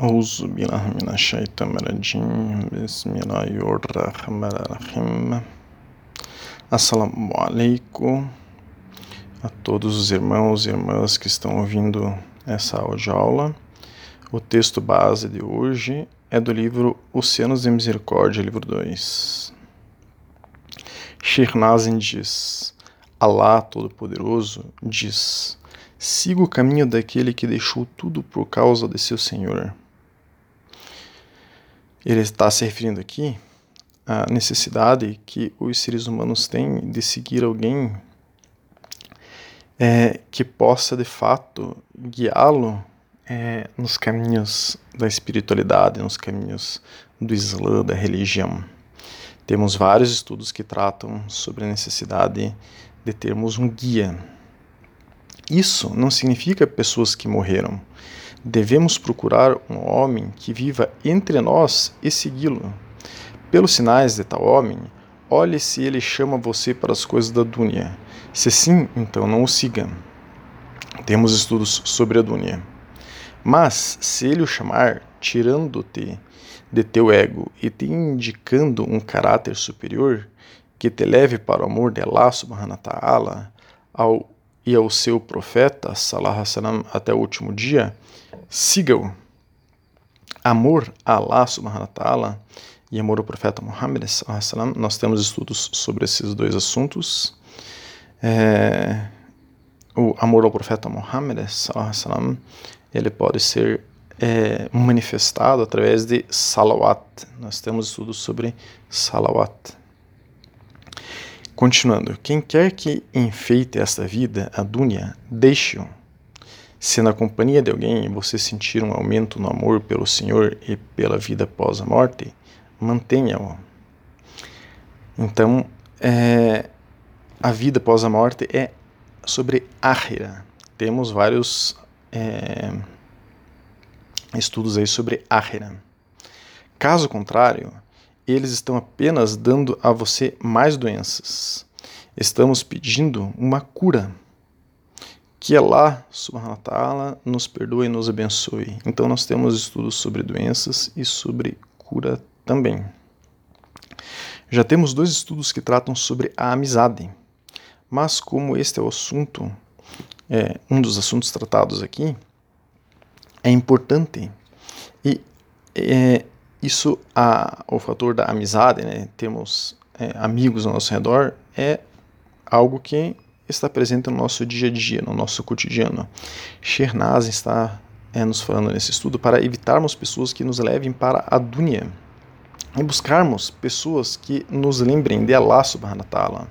أعوذ بالله من الشيطان الرجيم بسم الله الرحمن الرحيم Assalamu alaikum a todos os irmãos e irmãs que estão ouvindo essa audioaula. O texto base de hoje é do livro Oceanos de Misericórdia, livro 2. Sheikh Nazim diz, Allah Todo-Poderoso diz, siga o caminho daquele que deixou tudo por causa de seu Senhor ele está se referindo aqui à necessidade que os seres humanos têm de seguir alguém é, que possa de fato guiá-lo é, nos caminhos da espiritualidade, nos caminhos do Islã, da religião. Temos vários estudos que tratam sobre a necessidade de termos um guia. Isso não significa pessoas que morreram Devemos procurar um homem que viva entre nós e segui-lo. Pelos sinais de tal homem, olhe se ele chama você para as coisas da Dunya. Se sim, então não o siga. Temos estudos sobre a Dunya. Mas, se ele o chamar, tirando-te de teu ego e te indicando um caráter superior que te leve para o amor de Allah subhanahu ta'ala ao, e ao seu profeta, salam, até o último dia, siga-o. Amor a Allah subhanahu wa ta'ala e amor ao profeta Muhammad, nós temos estudos sobre esses dois assuntos. É, o amor ao profeta Muhammad, ele pode ser é, manifestado através de salawat. Nós temos estudos sobre salawat. Continuando, quem quer que enfeite esta vida, a dunya, deixe-o se na companhia de alguém você sentir um aumento no amor pelo Senhor e pela vida após a morte, mantenha-o. Então, é, a vida após a morte é sobre Ahira. Temos vários é, estudos aí sobre Ahira. Caso contrário, eles estão apenas dando a você mais doenças. Estamos pedindo uma cura que Allah subhanahu wa ta'ala nos perdoe e nos abençoe. Então nós temos estudos sobre doenças e sobre cura também. Já temos dois estudos que tratam sobre a amizade, mas como este é o assunto, é, um dos assuntos tratados aqui, é importante e é, isso, a, o fator da amizade, né, temos é, amigos ao nosso redor, é algo que está presente no nosso dia a dia, no nosso cotidiano. Shernaz está é, nos falando nesse estudo para evitarmos pessoas que nos levem para a dunya e buscarmos pessoas que nos lembrem de Allah subhanahu wa ta'ala.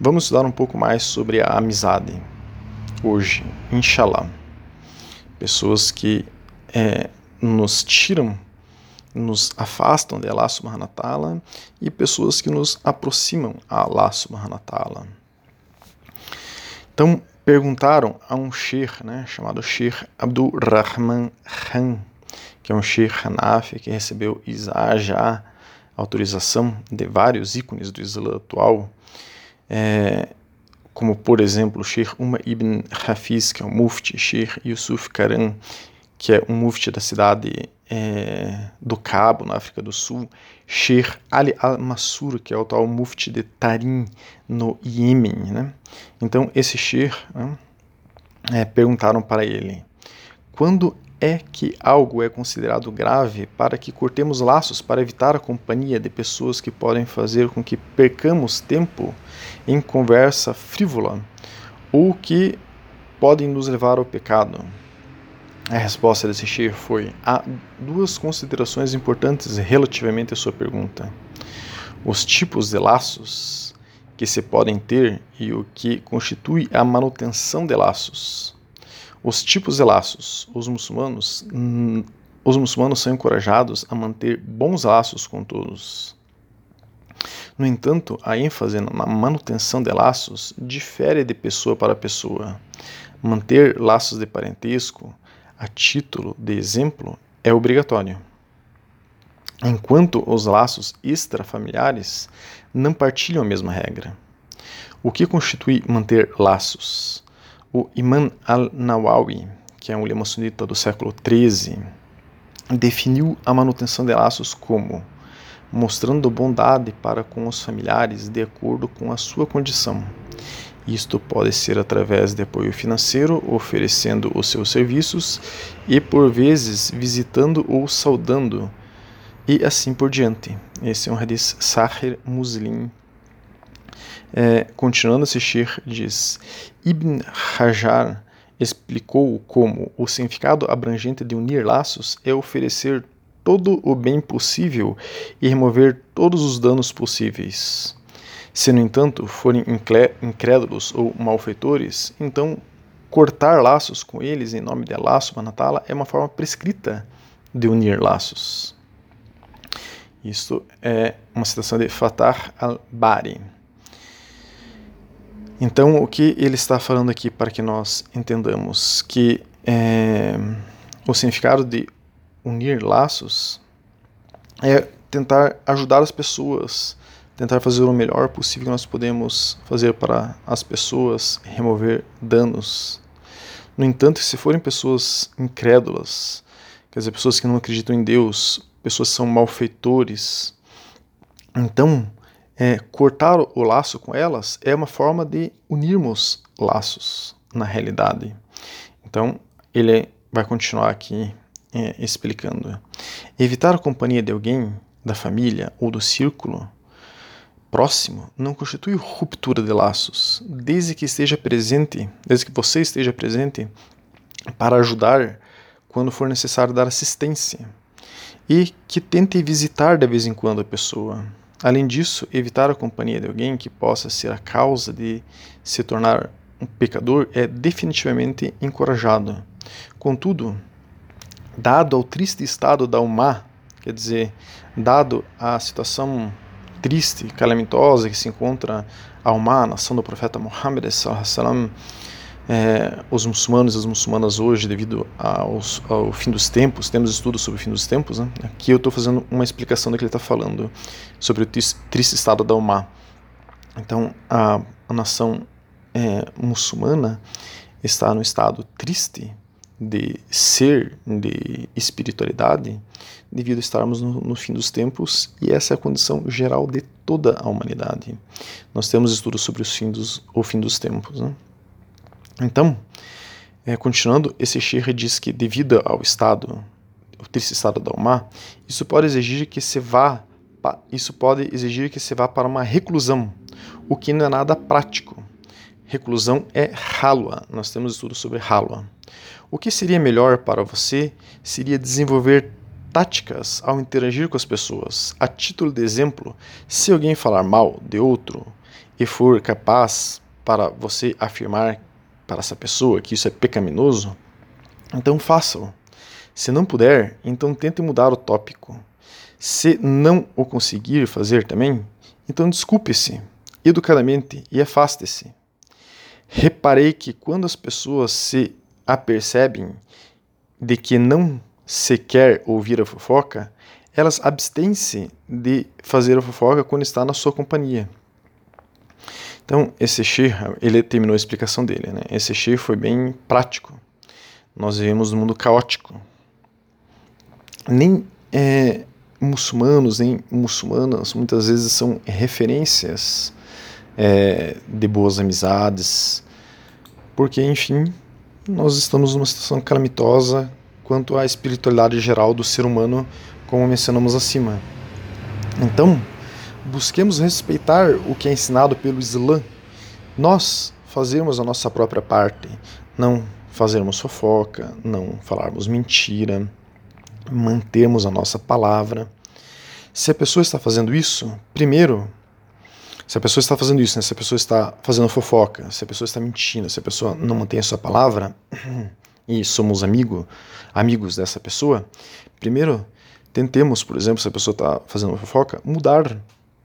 Vamos estudar um pouco mais sobre a amizade hoje, inshallah. Pessoas que é, nos tiram, nos afastam de Allah subhanahu wa ta'ala e pessoas que nos aproximam a Allah subhanahu wa ta'ala. Então perguntaram a um sheikh, né, chamado Sheikh Abdul Rahman Khan, que é um sheikh Hanafi que recebeu já autorização de vários ícones do Islã atual, é, como por exemplo o Sheikh Umar ibn Hafiz, que é o mufti, Sheikh Yusuf Karam, que é um mufti da cidade é, do Cabo, na África do Sul, Sheikh Ali al-Mansur, que é o atual mufti de Tarim, no Iêmen. Né? Então, esse Sheikh né, é, perguntaram para ele: quando é que algo é considerado grave para que cortemos laços para evitar a companhia de pessoas que podem fazer com que percamos tempo em conversa frívola ou que podem nos levar ao pecado? A resposta desse Sheikh foi: há duas considerações importantes relativamente à sua pergunta. Os tipos de laços que se podem ter e o que constitui a manutenção de laços. Os tipos de laços. Os muçulmanos, os muçulmanos são encorajados a manter bons laços com todos. No entanto, a ênfase na manutenção de laços difere de pessoa para pessoa. Manter laços de parentesco a título de exemplo é obrigatório. Enquanto os laços extrafamiliares não partilham a mesma regra. O que constitui manter laços? O Imam al-Nawawi, que é um lema sunita do século XIII, definiu a manutenção de laços como mostrando bondade para com os familiares de acordo com a sua condição. Isto pode ser através de apoio financeiro, oferecendo os seus serviços e, por vezes, visitando ou saudando, e assim por diante. Esse é um hadith Sahir Muslim. É, continuando a assistir, diz: Ibn Hajar explicou como o significado abrangente de unir laços é oferecer todo o bem possível e remover todos os danos possíveis. Se, no entanto, forem incrédulos ou malfeitores, então cortar laços com eles em nome de Allah subhanahu é uma forma prescrita de unir laços. Isto é uma citação de Fatah al-Bari. Então, o que ele está falando aqui para que nós entendamos que é, o significado de unir laços é tentar ajudar as pessoas, tentar fazer o melhor possível que nós podemos fazer para as pessoas, remover danos. No entanto, se forem pessoas incrédulas, quer dizer, pessoas que não acreditam em Deus, pessoas que são malfeitores, então é, cortar o laço com elas é uma forma de unirmos laços na realidade. Então, ele vai continuar aqui é, explicando. Evitar a companhia de alguém, da família ou do círculo próximo não constitui ruptura de laços, desde que esteja presente, desde que você esteja presente para ajudar quando for necessário dar assistência e que tente visitar de vez em quando a pessoa. Além disso, evitar a companhia de alguém que possa ser a causa de se tornar um pecador é definitivamente encorajado. Contudo, dado ao triste estado da Umá, quer dizer, dado a situação triste, calamitosa que se encontra a Umá, a nação do profeta Muhammad, é, os muçulmanos e as muçulmanas hoje, devido aos, ao fim dos tempos, temos estudos sobre o fim dos tempos, né? aqui eu estou fazendo uma explicação do que ele está falando sobre o triste estado da Umá. Então, a, a nação é, muçulmana está no estado triste de ser, de espiritualidade, devido a estarmos no, no, fim dos tempos, e essa é a condição geral de toda a humanidade. Nós temos estudos sobre os fim dos, o fim dos tempos. Né? Então, é, continuando, esse Sheikh diz que devido ao estado, o triste estado da isso pode exigir que se vá, isso pode exigir que se vá para uma reclusão, o que não é nada prático. Reclusão é halwa, nós temos estudos sobre halwa. O que seria melhor para você seria desenvolver táticas ao interagir com as pessoas. A título de exemplo, se alguém falar mal de outro e for capaz para você afirmar para essa pessoa que isso é pecaminoso, então faça-o. Se não puder, então tente mudar o tópico. Se não o conseguir fazer também, então desculpe-se educadamente e afaste-se. Reparei que quando as pessoas se apercebem de que não se quer ouvir a fofoca, elas abstêm-se de fazer a fofoca quando está na sua companhia. Então, esse Shir, ele terminou a explicação dele. Né? Esse Shir foi bem prático. Nós vivemos num mundo caótico. Nem é, muçulmanos, nem muçulmanas, muitas vezes são referências é, de boas amizades, porque, enfim, nós estamos numa situação calamitosa quanto à espiritualidade geral do ser humano, como mencionamos acima. Então, busquemos respeitar o que é ensinado pelo Islã. Nós fazermos a nossa própria parte, não fazermos fofoca, não falarmos mentira, mantermos a nossa palavra. Se a pessoa está fazendo isso, primeiro, se a pessoa está fazendo isso, né, se a pessoa está fazendo fofoca, se a pessoa está mentindo, se a pessoa não mantém a sua palavra, e somos amigo, amigos dessa pessoa, primeiro tentemos, por exemplo, se a pessoa está fazendo fofoca, mudar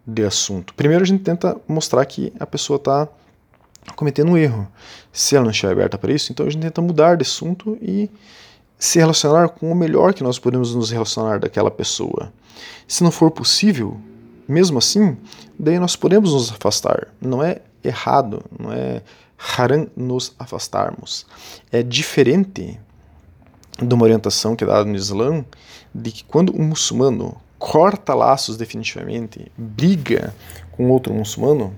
de assunto. Primeiro a gente tenta mostrar que a pessoa está cometendo um erro. Se ela não estiver aberta para isso, então a gente tenta mudar de assunto e se relacionar com o melhor que nós podemos nos relacionar daquela pessoa. Se não for possível, mesmo assim, daí nós podemos nos afastar. Não é errado, não é haram nos afastarmos. É diferente de uma orientação que é dada no Islã de que quando um muçulmano corta laços definitivamente, briga com outro muçulmano,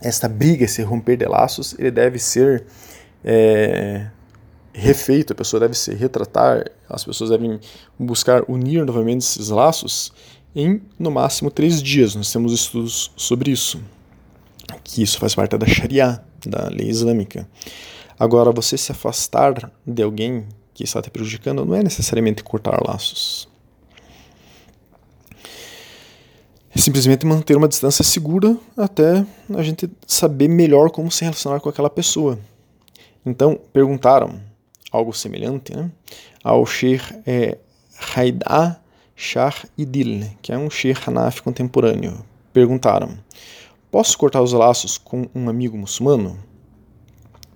esta briga, esse romper de laços, ele deve ser é, refeito, a pessoa deve se retratar, as pessoas devem buscar unir novamente esses laços em no máximo três dias. Nós temos estudos sobre isso, que isso faz parte da Sharia, da lei islâmica. Agora, você se afastar de alguém que está te prejudicando não é necessariamente cortar laços. É simplesmente manter uma distância segura até a gente saber melhor como se relacionar com aquela pessoa. Então, perguntaram algo semelhante né, ao Sheikh é, Shah Idil, que é um Sheikh Hanafi contemporâneo. Perguntaram: Posso cortar os laços com um amigo muçulmano?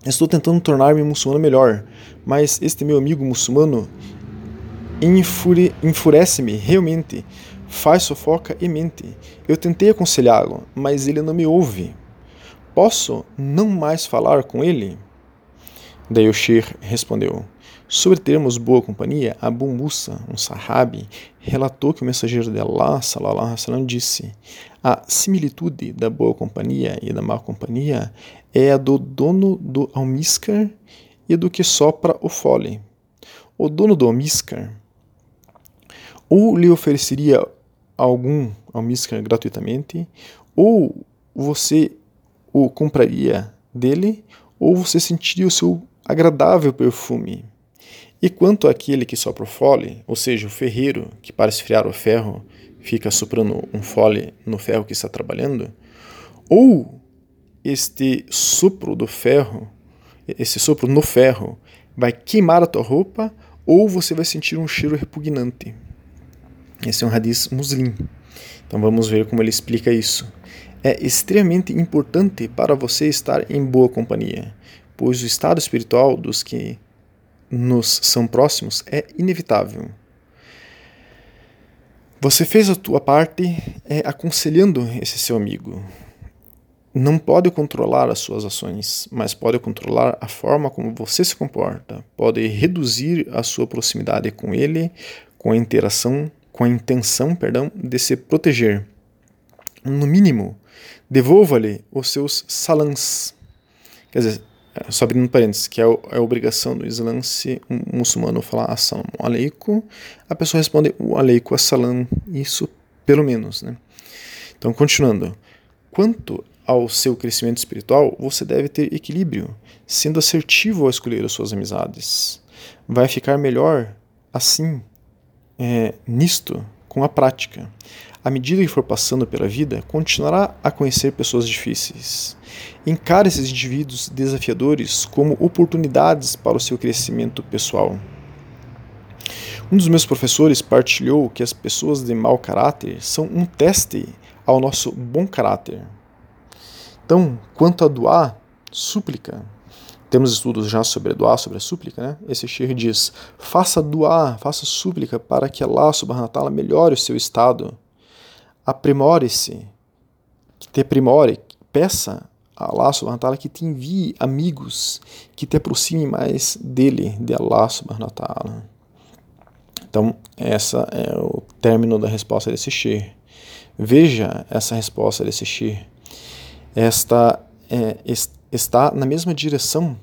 Estou tentando tornar-me muçulmano melhor, mas este meu amigo muçulmano enfure, enfurece-me realmente, faz fofoca e mente. Eu tentei aconselhá-lo, mas ele não me ouve. Posso não mais falar com ele? Daí o Sheikh respondeu: Sobre termos boa companhia, Abu Musa, um sahabi, relatou que o mensageiro de Allah, wasallam, disse: A similitude da boa companhia e da má companhia é a do dono do almíscar e do que sopra o fole. O dono do almíscar ou lhe ofereceria algum almíscar gratuitamente, ou você o compraria dele, ou você sentiria o seu agradável perfume. E quanto àquele que sopra o fole, ou seja, o ferreiro que para esfriar o ferro fica soprando um fole no ferro que está trabalhando, ou este sopro do ferro, esse sopro no ferro, vai queimar a tua roupa, ou você vai sentir um cheiro repugnante. Esse é um hadith muslim. Então vamos ver como ele explica isso. É extremamente importante para você estar em boa companhia pois o estado espiritual dos que nos são próximos é inevitável. Você fez a tua parte é, aconselhando esse seu amigo. Não pode controlar as suas ações, mas pode controlar a forma como você se comporta. Pode reduzir a sua proximidade com ele, com a interação, com a intenção, perdão, de se proteger. No mínimo, devolva-lhe os seus salãs. Quer dizer, só abrindo parênteses, que é, é a obrigação do Islã se um muçulmano falar assalamu alaikum, a pessoa responde o alaikum assalam, isso pelo menos. Né? Então, continuando. Quanto ao seu crescimento espiritual, você deve ter equilíbrio, sendo assertivo ao escolher as suas amizades. Vai ficar melhor assim, é, nisto, com a prática. À medida que for passando pela vida, continuará a conhecer pessoas difíceis. Encare esses indivíduos desafiadores como oportunidades para o seu crescimento pessoal. Um dos meus professores partilhou que as pessoas de mau caráter são um teste ao nosso bom caráter. Então, quanto a doar, súplica. Temos estudos já sobre doar, sobre a súplica, né? Esse Sheikh diz: faça doar, faça súplica para que Allah subhanahu wa melhore o seu estado. Aprimore-se, que te aprimore, peça Allah subhanahu wa ta'ala que te envie amigos que te aproximem mais dele, de Allah subhanahu wa ta'ala. Então, essa é o término da resposta desse Shir. Veja essa resposta desse Shir. Esta é, está na mesma direção,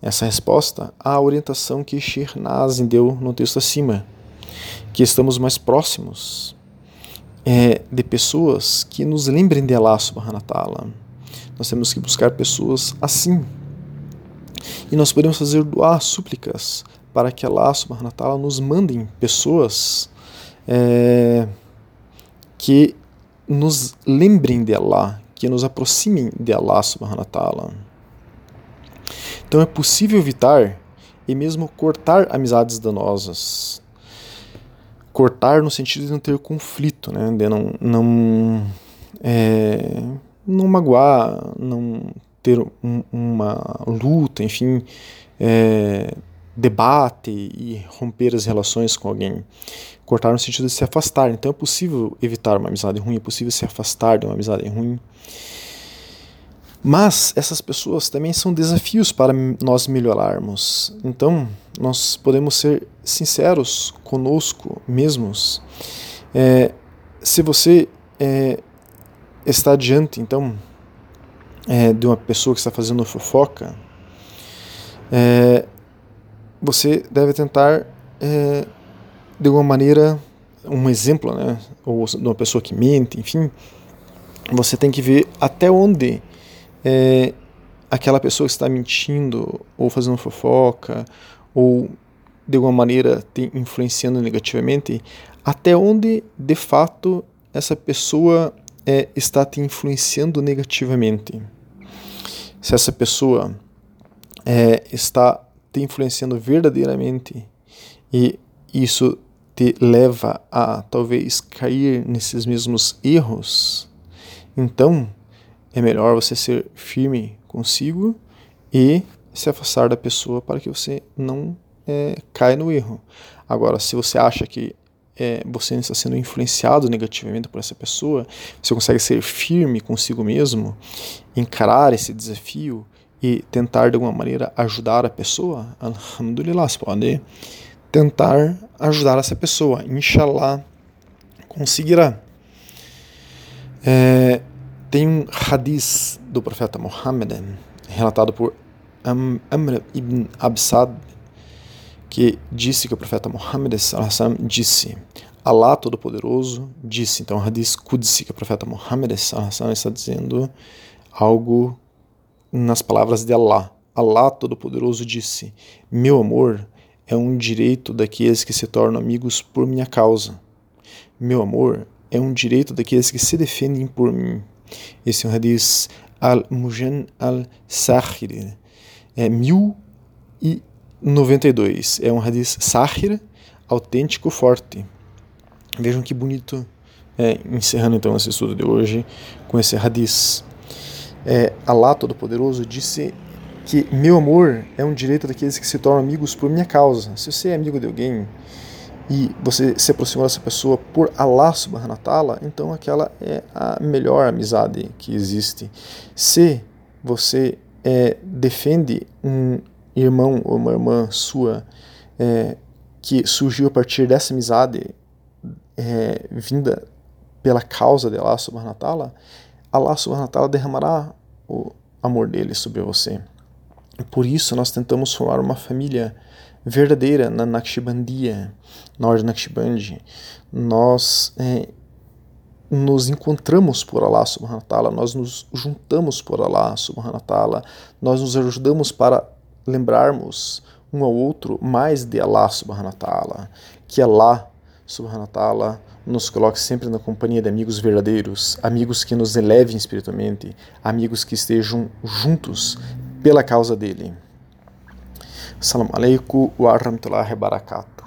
essa resposta, à orientação que Shir Nazim deu no texto acima, que estamos mais próximos é, de pessoas que nos lembrem de Allah subhanahu wa nós temos que buscar pessoas assim. E nós podemos fazer doar súplicas para que Allah subhanahu wa nos mandem pessoas é, que nos lembrem de Allah, que nos aproximem de Allah subhanahu wa. Então é possível evitar e mesmo cortar amizades danosas. Cortar no sentido de não ter conflito, né? de não, não é, não magoar, não ter um, uma luta, enfim, é, debate e romper as relações com alguém. Cortar no sentido de se afastar. Então é possível evitar uma amizade ruim, é possível se afastar de uma amizade ruim. Mas essas pessoas também são desafios para nós melhorarmos. Então, nós podemos ser sinceros conosco mesmos. É, se você é, está diante, então, é, de uma pessoa que está fazendo fofoca, é, você deve tentar, é, de alguma maneira, um exemplo, né, ou de uma pessoa que mente, enfim, você tem que ver até onde é, aquela pessoa que está mentindo ou fazendo fofoca ou de alguma maneira te influenciando negativamente, até onde de fato essa pessoa é, está te influenciando negativamente. Se essa pessoa é, está te influenciando verdadeiramente e isso te leva a talvez cair nesses mesmos erros, então é melhor você ser firme consigo e se afastar da pessoa para que você não é, caia no erro. Agora, se você acha que é, você está sendo influenciado negativamente por essa pessoa, você consegue ser firme consigo mesmo, encarar esse desafio e tentar de alguma maneira ajudar a pessoa, alhamdulillah, você pode tentar ajudar essa pessoa, inshallah conseguirá. É, tem um hadith do profeta Muhammad, relatado por Amr ibn Absad, que disse que o profeta Muhammad disse: Allah Todo-Poderoso disse. Então, o hadith Qudsi, que o profeta Muhammad está dizendo algo nas palavras de Allah. Allah Todo-Poderoso disse: Meu amor é um direito daqueles que se tornam amigos por minha causa. Meu amor é um direito daqueles que se defendem por mim. Esse é um hadith al-Mujan al-Sahir, é 1092. É um hadith Sahir, autêntico, forte. Vejam que bonito. É, encerrando então esse estudo de hoje com esse hadith. É, Allah Todo-Poderoso disse que meu amor é um direito daqueles que se tornam amigos por minha causa. Se você é amigo de alguém e você se aproximou dessa pessoa por Allah subhanahu wa ta'ala, então aquela é a melhor amizade que existe. Se você é, defende um irmão ou uma irmã sua é, que surgiu a partir dessa amizade é, vinda pela causa de Allah subhanahu wa ta'ala, Allah subhanahu wa ta'ala derramará o amor dele sobre você. Por isso nós tentamos formar uma família verdadeira na Naqshbandia, na Ordem Naqshbandi. Nós é, nos encontramos por Allah subhanahu wa ta'ala, nós nos juntamos por Allah subhanahu wa ta'ala, nós nos ajudamos para lembrarmos um ao outro mais de Allah subhanahu wa ta'ala, que Allah subhanahu wa ta'ala nos coloque sempre na companhia de amigos verdadeiros, amigos que nos elevem espiritualmente, amigos que estejam juntos pela causa dele. Assalamu alaikum wa rahmatullahi wa barakatuh.